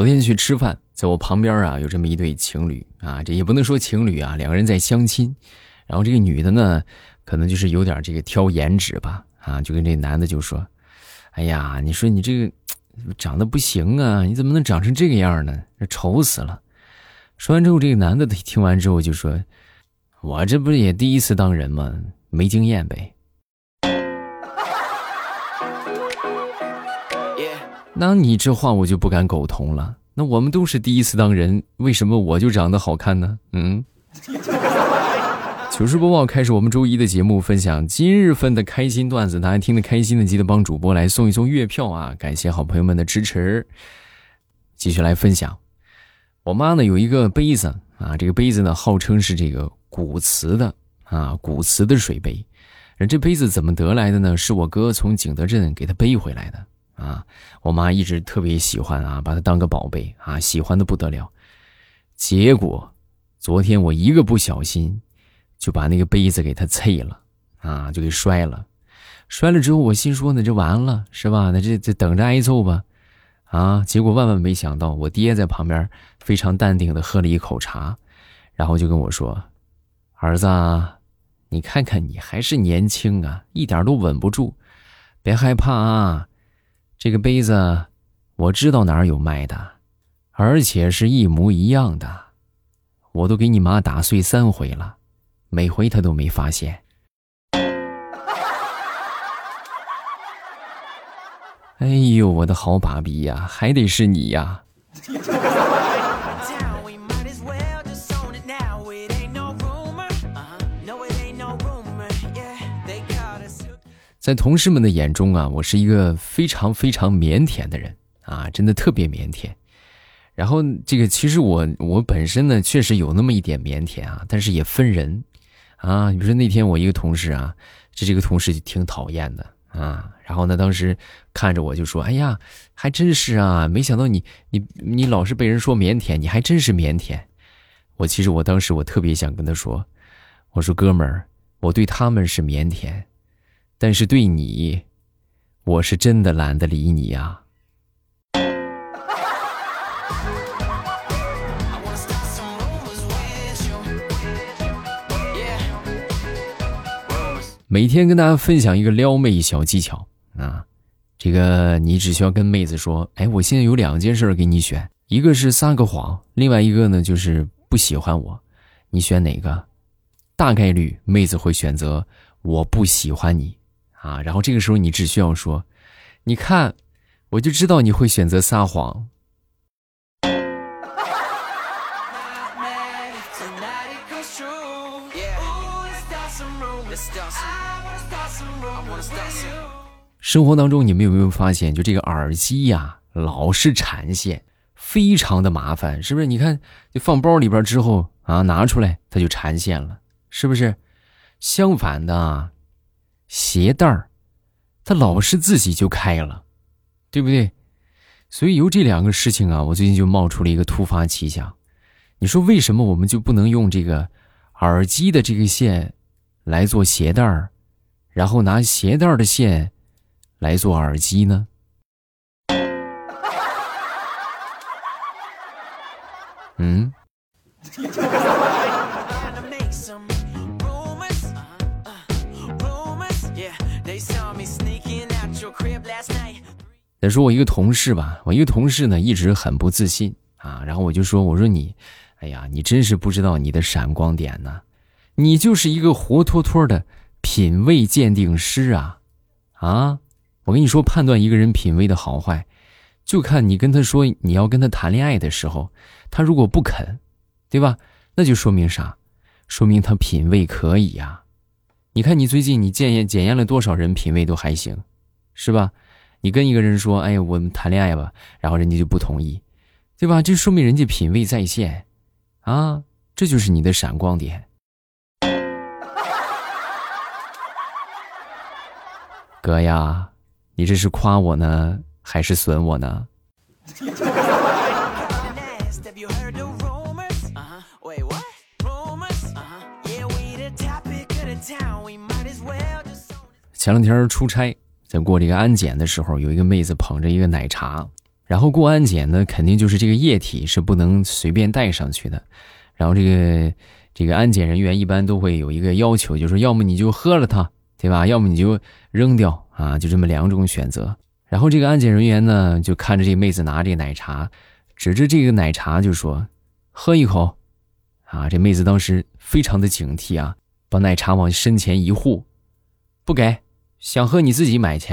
昨天去吃饭，在我旁边啊有这么一对情侣啊，这也不能说情侣啊，两个人在相亲。然后这个女的呢，可能就是有点这个挑颜值吧，啊，就跟这男的就说：“哎呀，你说你这个长得不行啊，你怎么能长成这个样呢？这丑死了。”说完之后，这个男的听完之后就说：“我这不是也第一次当人吗？没经验呗。”那你这话我就不敢苟同了。那我们都是第一次当人，为什么我就长得好看呢？嗯。糗事播报开始，我们周一的节目分享今日份的开心段子，大家听得开心的记得帮主播来送一送月票啊！感谢好朋友们的支持。继续来分享，我妈呢有一个杯子啊，这个杯子呢号称是这个古瓷的啊，古瓷的水杯。这杯子怎么得来的呢？是我哥从景德镇给他背回来的。啊，我妈一直特别喜欢啊，把它当个宝贝啊，喜欢的不得了。结果，昨天我一个不小心，就把那个杯子给它碎了啊，就给摔了。摔了之后，我心说呢，这完了是吧？那这这等着挨揍吧。啊，结果万万没想到，我爹在旁边非常淡定的喝了一口茶，然后就跟我说：“儿子，你看看你还是年轻啊，一点都稳不住，别害怕啊。”这个杯子，我知道哪儿有卖的，而且是一模一样的，我都给你妈打碎三回了，每回她都没发现。哎呦，我的好爸比呀，还得是你呀！在同事们的眼中啊，我是一个非常非常腼腆的人啊，真的特别腼腆。然后这个其实我我本身呢确实有那么一点腼腆啊，但是也分人啊。比如说那天我一个同事啊，这这个同事就挺讨厌的啊。然后呢，当时看着我就说：“哎呀，还真是啊，没想到你你你老是被人说腼腆，你还真是腼腆。”我其实我当时我特别想跟他说：“我说哥们儿，我对他们是腼腆。”但是对你，我是真的懒得理你呀。每天跟大家分享一个撩妹小技巧啊，这个你只需要跟妹子说：“哎，我现在有两件事给你选，一个是撒个谎，另外一个呢就是不喜欢我，你选哪个？”大概率妹子会选择我不喜欢你。啊，然后这个时候你只需要说：“你看，我就知道你会选择撒谎。”生活当中，你们有没有发现，就这个耳机呀，老是缠线，非常的麻烦，是不是？你看，就放包里边之后啊，拿出来它就缠线了，是不是？相反的。鞋带儿，它老是自己就开了，对不对？所以由这两个事情啊，我最近就冒出了一个突发奇想。你说为什么我们就不能用这个耳机的这个线来做鞋带儿，然后拿鞋带儿的线来做耳机呢？嗯？再说我一个同事吧，我一个同事呢一直很不自信啊，然后我就说，我说你，哎呀，你真是不知道你的闪光点呢，你就是一个活脱脱的品味鉴定师啊，啊，我跟你说，判断一个人品味的好坏，就看你跟他说你要跟他谈恋爱的时候，他如果不肯，对吧？那就说明啥？说明他品味可以呀。你看你最近你检验检验了多少人品味都还行，是吧？你跟一个人说：“哎呀，我们谈恋爱吧。”然后人家就不同意，对吧？这说明人家品味在线，啊，这就是你的闪光点。哥呀，你这是夸我呢，还是损我呢？前两天出差。在过这个安检的时候，有一个妹子捧着一个奶茶，然后过安检呢，肯定就是这个液体是不能随便带上去的。然后这个这个安检人员一般都会有一个要求，就是要么你就喝了它，对吧？要么你就扔掉啊，就这么两种选择。然后这个安检人员呢，就看着这妹子拿这个奶茶，指着这个奶茶就说：“喝一口。”啊，这妹子当时非常的警惕啊，把奶茶往身前一护，不给，想喝你自己买去。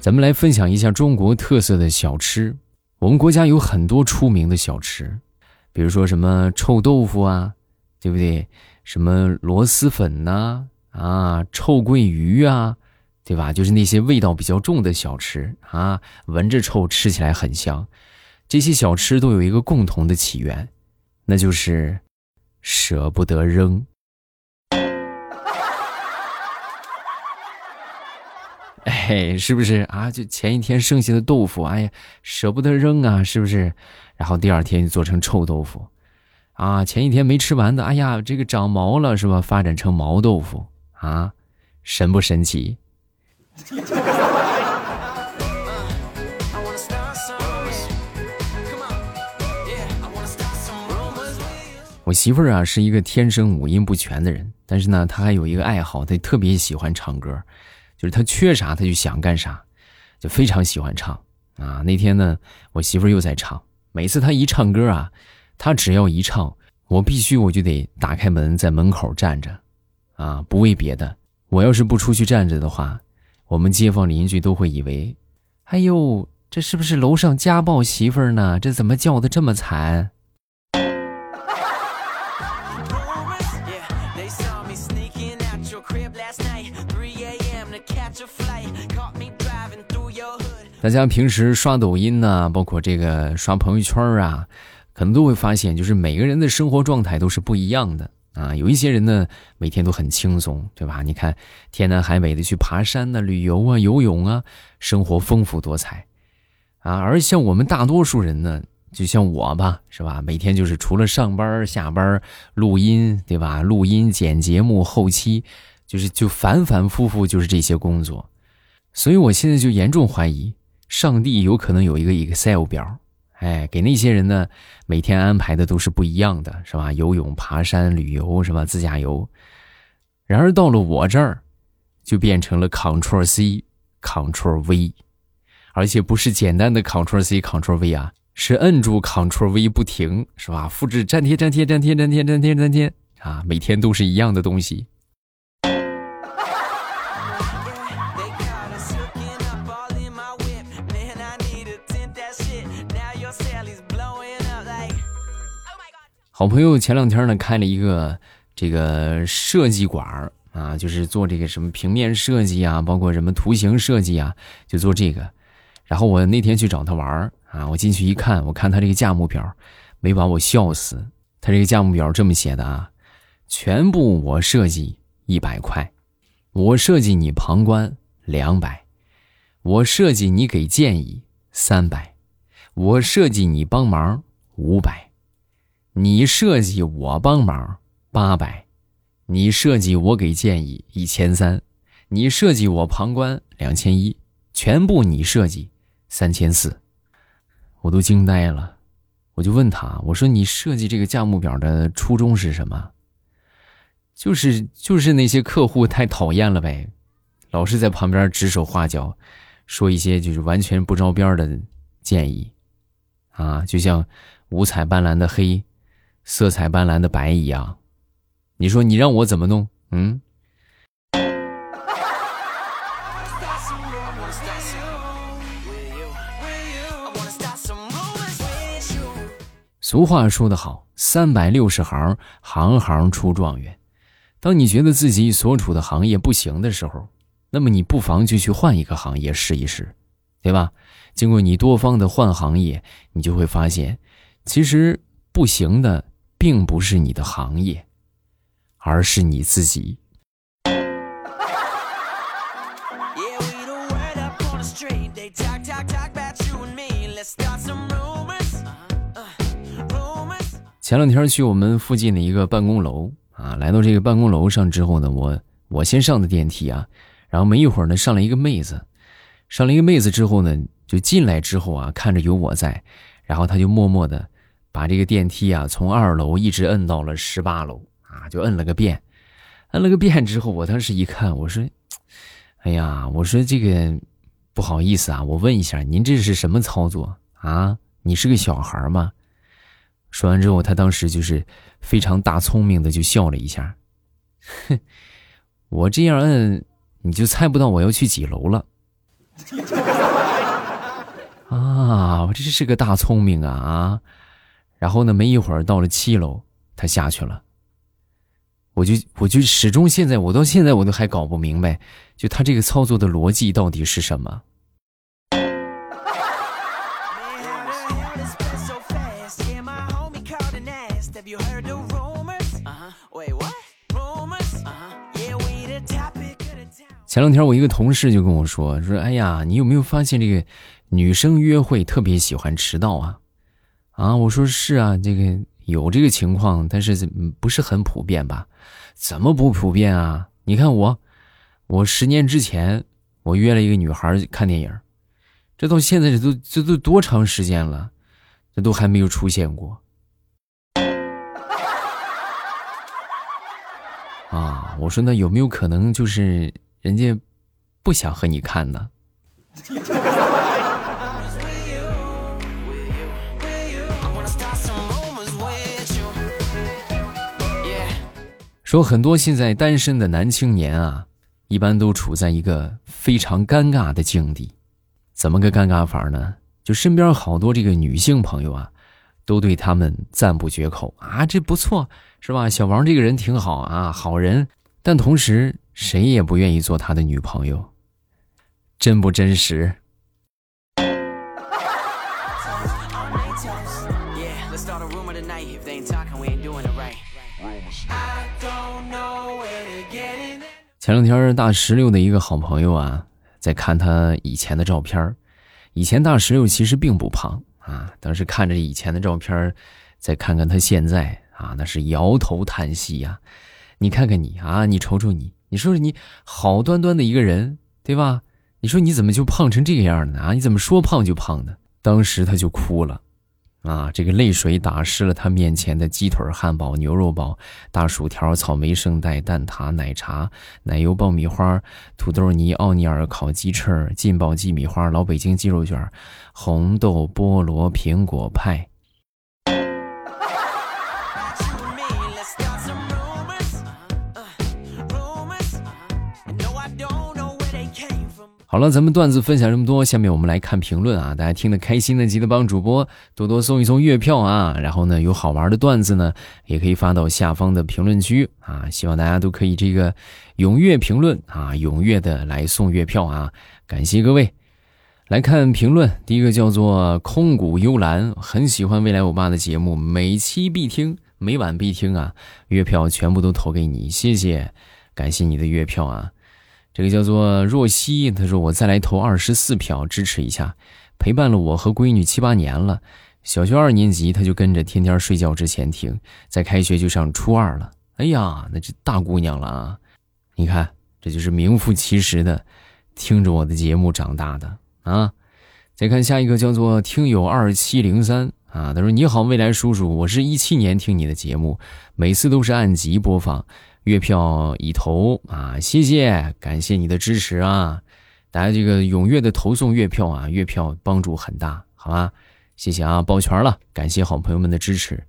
咱们来分享一下中国特色的小吃。我们国家有很多出名的小吃，比如说什么臭豆腐啊，对不对？什么螺蛳粉呐，啊，臭鳜鱼啊，对吧？就是那些味道比较重的小吃啊，闻着臭，吃起来很香。这些小吃都有一个共同的起源，那就是舍不得扔。哎，是不是啊？就前一天剩下的豆腐，哎呀，舍不得扔啊，是不是？然后第二天就做成臭豆腐，啊，前一天没吃完的，哎呀，这个长毛了，是吧？发展成毛豆腐啊，神不神奇？我媳妇儿啊，是一个天生五音不全的人，但是呢，她还有一个爱好，她特别喜欢唱歌。就是她缺啥她就想干啥，就非常喜欢唱啊。那天呢，我媳妇儿又在唱，每次她一唱歌啊，她只要一唱，我必须我就得打开门在门口站着，啊，不为别的，我要是不出去站着的话，我们街坊邻居都会以为，哎呦，这是不是楼上家暴媳妇儿呢？这怎么叫的这么惨？大家平时刷抖音呢，包括这个刷朋友圈啊，可能都会发现，就是每个人的生活状态都是不一样的啊。有一些人呢，每天都很轻松，对吧？你看，天南海北的去爬山呢、旅游啊、游泳啊，生活丰富多彩啊。而像我们大多数人呢，就像我吧，是吧？每天就是除了上班、下班、录音，对吧？录音、剪节目、后期，就是就反反复复就是这些工作，所以我现在就严重怀疑。上帝有可能有一个 Excel 表，哎，给那些人呢，每天安排的都是不一样的，是吧？游泳、爬山、旅游，是吧？自驾游。然而到了我这儿，就变成了 Ctrl C Ctrl V，而且不是简单的 Ctrl C Ctrl V 啊，是摁住 Ctrl V 不停，是吧？复制、粘贴、粘贴、粘贴、粘贴、粘贴、粘贴啊，每天都是一样的东西。好朋友前两天呢开了一个这个设计馆啊，就是做这个什么平面设计啊，包括什么图形设计啊，就做这个。然后我那天去找他玩啊，我进去一看，我看他这个价目表，没把我笑死。他这个价目表这么写的啊：全部我设计一百块，我设计你旁观两百，我设计你给建议三百，我设计你帮忙五百。你设计我帮忙八百，你设计我给建议一千三，你设计我旁观两千一，全部你设计三千四，我都惊呆了。我就问他，我说你设计这个价目表的初衷是什么？就是就是那些客户太讨厌了呗，老是在旁边指手画脚，说一些就是完全不着边的建议，啊，就像五彩斑斓的黑。色彩斑斓的白一样，你说你让我怎么弄？嗯。俗话说得好，三百六十行，行行出状元。当你觉得自己所处的行业不行的时候，那么你不妨就去换一个行业试一试，对吧？经过你多方的换行业，你就会发现，其实不行的。并不是你的行业，而是你自己。前两天去我们附近的一个办公楼啊，来到这个办公楼上之后呢，我我先上的电梯啊，然后没一会儿呢，上来一个妹子，上了一个妹子之后呢，就进来之后啊，看着有我在，然后她就默默的把这个电梯啊从二楼一直摁到了十八楼啊，就摁了个遍，摁了个遍之后，我当时一看，我说，哎呀，我说这个不好意思啊，我问一下，您这是什么操作啊？你是个小孩吗？说完之后，他当时就是非常大聪明的就笑了一下，哼，我这样摁，你就猜不到我要去几楼了。啊，我这是个大聪明啊啊！然后呢，没一会儿到了七楼，他下去了。我就我就始终现在我到现在我都还搞不明白，就他这个操作的逻辑到底是什么。前两天我一个同事就跟我说说，哎呀，你有没有发现这个女生约会特别喜欢迟到啊？啊，我说是啊，这个有这个情况，但是不是很普遍吧？怎么不普遍啊？你看我，我十年之前我约了一个女孩看电影，这到现在这都这都多长时间了，这都还没有出现过。啊，我说那有没有可能就是？人家不想和你看呢。说很多现在单身的男青年啊，一般都处在一个非常尴尬的境地。怎么个尴尬法呢？就身边好多这个女性朋友啊，都对他们赞不绝口啊，这不错是吧？小王这个人挺好啊，好人。但同时。谁也不愿意做他的女朋友，真不真实？前两天大石榴的一个好朋友啊，在看他以前的照片以前大石榴其实并不胖啊，当时看着以前的照片再看看他现在啊，那是摇头叹息呀。你看看你啊，你瞅瞅你。你说说你好端端的一个人，对吧？你说你怎么就胖成这个样呢？啊，你怎么说胖就胖的？当时他就哭了，啊，这个泪水打湿了他面前的鸡腿、汉堡、牛肉堡、大薯条、草莓圣代、蛋挞、奶茶、奶油爆米花、土豆泥、奥尼尔烤鸡翅、劲爆鸡米花、老北京鸡肉卷、红豆菠萝苹果派。好了，咱们段子分享这么多，下面我们来看评论啊！大家听得开心的，记得帮主播多多送一送月票啊！然后呢，有好玩的段子呢，也可以发到下方的评论区啊！希望大家都可以这个踊跃评论啊，踊跃的来送月票啊！感谢各位来看评论，第一个叫做空谷幽兰，很喜欢未来欧巴的节目，每期必听，每晚必听啊！月票全部都投给你，谢谢，感谢你的月票啊！这个叫做若曦，他说我再来投二十四票支持一下，陪伴了我和闺女七八年了，小学二年级他就跟着天天睡觉之前听，在开学就上初二了，哎呀，那这大姑娘了啊！你看，这就是名副其实的听着我的节目长大的啊！再看下一个叫做听友二七零三啊，他说你好未来叔叔，我是一七年听你的节目，每次都是按集播放。月票已投啊，谢谢，感谢你的支持啊！大家这个踊跃的投送月票啊，月票帮助很大，好吗？谢谢啊，抱拳了，感谢好朋友们的支持。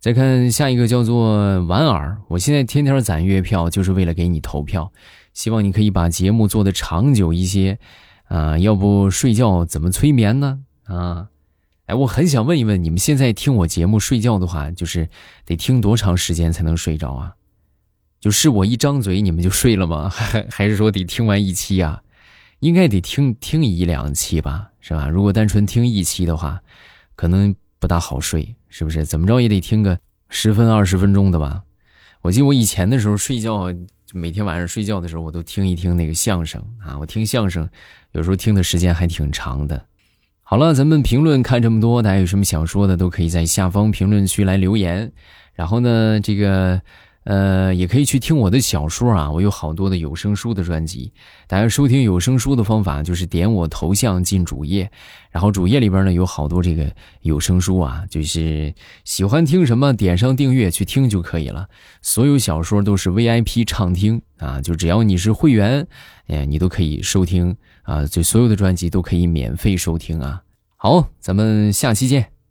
再看下一个叫做婉儿，我现在天天攒月票，就是为了给你投票，希望你可以把节目做得长久一些啊，要不睡觉怎么催眠呢？啊，哎，我很想问一问，你们现在听我节目睡觉的话，就是得听多长时间才能睡着啊？就是我一张嘴你们就睡了吗？还 还是说得听完一期啊？应该得听听一两期吧，是吧？如果单纯听一期的话，可能不大好睡，是不是？怎么着也得听个十分二十分钟的吧？我记得我以前的时候睡觉，每天晚上睡觉的时候，我都听一听那个相声啊。我听相声，有时候听的时间还挺长的。好了，咱们评论看这么多，大家有什么想说的，都可以在下方评论区来留言。然后呢，这个。呃，也可以去听我的小说啊，我有好多的有声书的专辑。大家收听有声书的方法就是点我头像进主页，然后主页里边呢有好多这个有声书啊，就是喜欢听什么点上订阅去听就可以了。所有小说都是 VIP 畅听啊，就只要你是会员，哎，你都可以收听啊，就所有的专辑都可以免费收听啊。好，咱们下期见。